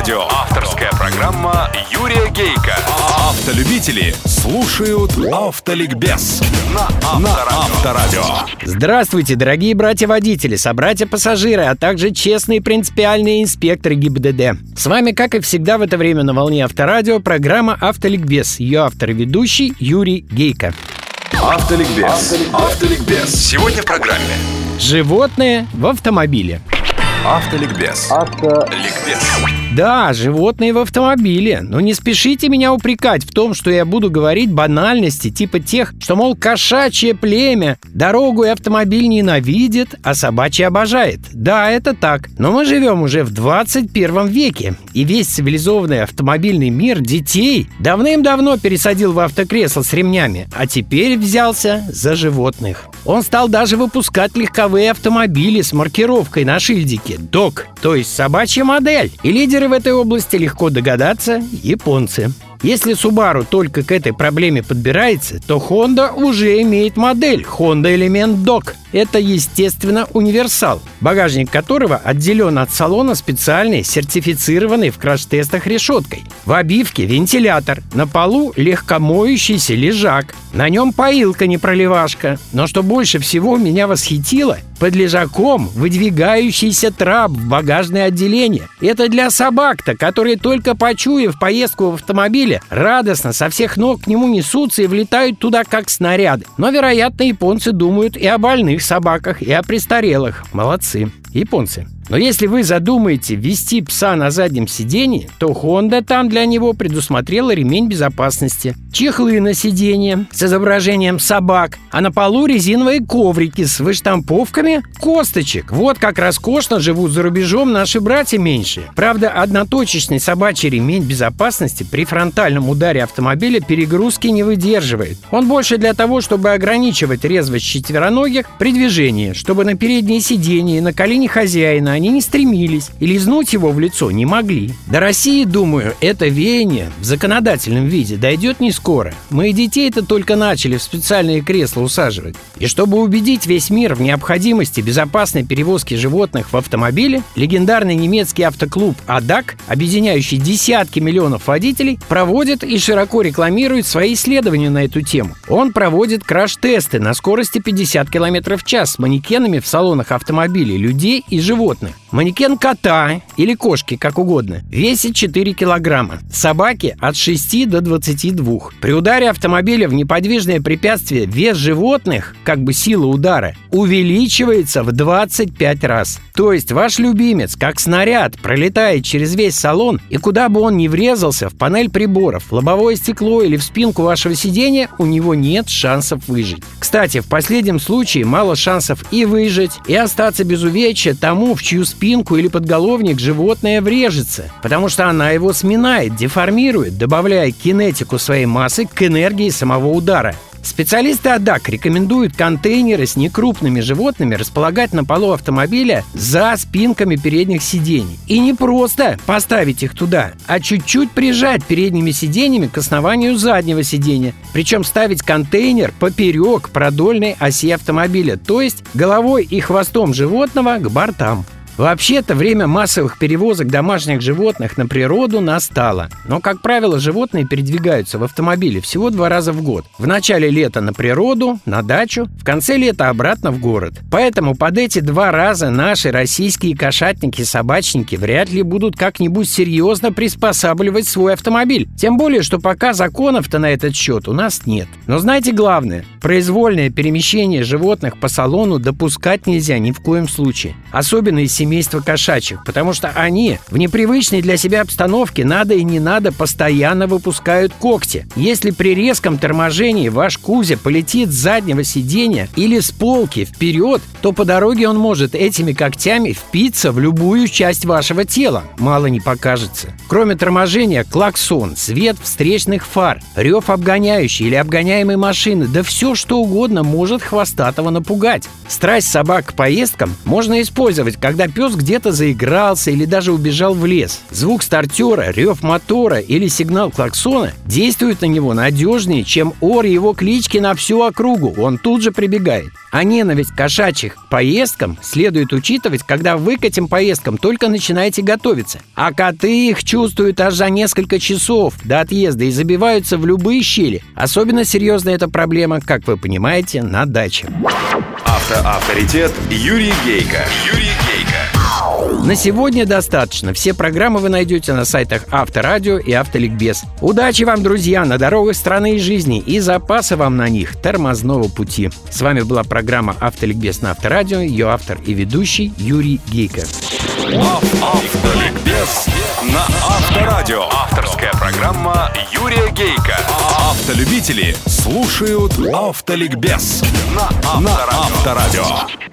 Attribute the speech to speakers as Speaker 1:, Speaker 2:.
Speaker 1: Авторадио. Авторская программа Юрия Гейка. Автолюбители слушают Автоликбез на Авторадио.
Speaker 2: Здравствуйте, дорогие братья-водители, собратья-пассажиры, а также честные принципиальные инспекторы ГИБДД. С вами, как и всегда в это время на волне Авторадио, программа «Автоликбез». Ее автор и ведущий Юрий Гейко.
Speaker 1: Автоликбез. Автоликбез. Сегодня в программе
Speaker 2: Животные в автомобиле.
Speaker 1: Автоликбез. Ликбез.
Speaker 2: Да, животные в автомобиле. Но не спешите меня упрекать в том, что я буду говорить банальности, типа тех, что, мол, кошачье племя дорогу и автомобиль ненавидит, а собачье обожает. Да, это так. Но мы живем уже в 21 веке, и весь цивилизованный автомобильный мир детей давным-давно пересадил в автокресло с ремнями, а теперь взялся за животных. Он стал даже выпускать легковые автомобили с маркировкой на шильдике «ДОК», то есть собачья модель. И лидеры в этой области легко догадаться – японцы. Если Subaru только к этой проблеме подбирается, то Honda уже имеет модель Honda Element Dock. Это, естественно, универсал, багажник которого отделен от салона специальной, сертифицированной в краш-тестах решеткой. В обивке вентилятор, на полу легкомоющийся лежак, на нем поилка не проливашка. Но что больше всего меня восхитило, под лежаком выдвигающийся трап в багажное отделение. Это для собак-то, которые только почуяв поездку в автомобиле, радостно со всех ног к нему несутся и влетают туда как снаряды. Но, вероятно, японцы думают и о больных собаках, и о престарелых. Молодцы. Японцы. Но если вы задумаете ввести пса на заднем сидении, то Honda там для него предусмотрела ремень безопасности, чехлы на сиденье с изображением собак, а на полу резиновые коврики с выштамповками косточек. Вот как роскошно живут за рубежом наши братья меньшие. Правда, одноточечный собачий ремень безопасности при фронтальном ударе автомобиля перегрузки не выдерживает. Он больше для того, чтобы ограничивать резвость четвероногих при движении, чтобы на переднее сиденье и на колени хозяина они не стремились и лизнуть его в лицо не могли. До России, думаю, это веяние в законодательном виде дойдет не скоро. Мы и детей-то только начали в специальные кресла усаживать. И чтобы убедить весь мир в необходимости безопасной перевозки животных в автомобиле, легендарный немецкий автоклуб «Адак», объединяющий десятки миллионов водителей, проводит и широко рекламирует свои исследования на эту тему. Он проводит краш-тесты на скорости 50 км в час с манекенами в салонах автомобилей, людей и животных. listening. Манекен кота или кошки, как угодно, весит 4 килограмма. Собаки от 6 до 22. При ударе автомобиля в неподвижное препятствие вес животных, как бы сила удара, увеличивается в 25 раз. То есть ваш любимец, как снаряд, пролетает через весь салон, и куда бы он ни врезался, в панель приборов, лобовое стекло или в спинку вашего сидения, у него нет шансов выжить. Кстати, в последнем случае мало шансов и выжить, и остаться без увечья тому, в чью спинку или подголовник животное врежется, потому что она его сминает, деформирует, добавляя кинетику своей массы к энергии самого удара. Специалисты АДАК рекомендуют контейнеры с некрупными животными располагать на полу автомобиля за спинками передних сидений. И не просто поставить их туда, а чуть-чуть прижать передними сиденьями к основанию заднего сидения. Причем ставить контейнер поперек продольной оси автомобиля, то есть головой и хвостом животного к бортам. Вообще-то время массовых перевозок домашних животных на природу настало. Но, как правило, животные передвигаются в автомобиле всего два раза в год. В начале лета на природу, на дачу, в конце лета обратно в город. Поэтому под эти два раза наши российские кошатники-собачники вряд ли будут как-нибудь серьезно приспосабливать свой автомобиль. Тем более, что пока законов-то на этот счет у нас нет. Но знаете главное, произвольное перемещение животных по салону допускать нельзя ни в коем случае. Особенно из семей семейства кошачьих, потому что они в непривычной для себя обстановке надо и не надо постоянно выпускают когти. Если при резком торможении ваш Кузя полетит с заднего сиденья или с полки вперед, то по дороге он может этими когтями впиться в любую часть вашего тела. Мало не покажется. Кроме торможения, клаксон, свет встречных фар, рев обгоняющей или обгоняемой машины, да все что угодно может хвостатого напугать. Страсть собак к поездкам можно использовать, когда пес где-то заигрался или даже убежал в лес. Звук стартера, рев мотора или сигнал клаксона действуют на него надежнее, чем ор его клички на всю округу. Он тут же прибегает. А ненависть кошачьих поездкам следует учитывать, когда вы к этим поездкам только начинаете готовиться. А коты их чувствуют аж за несколько часов до отъезда и забиваются в любые щели. Особенно серьезная эта проблема, как вы понимаете, на даче.
Speaker 1: Автоавторитет Юрий Гейко. Юрий Гейко.
Speaker 2: На сегодня достаточно. Все программы вы найдете на сайтах Авторадио и Автоликбез. Удачи вам, друзья, на дорогах страны и жизни и запаса вам на них тормозного пути. С вами была программа Автоликбез на Авторадио, ее автор и ведущий Юрий Гейко.
Speaker 1: Автоликбез на Авторадио. Авторская программа Юрия Гейка. Автолюбители слушают Автоликбез на Авторадио.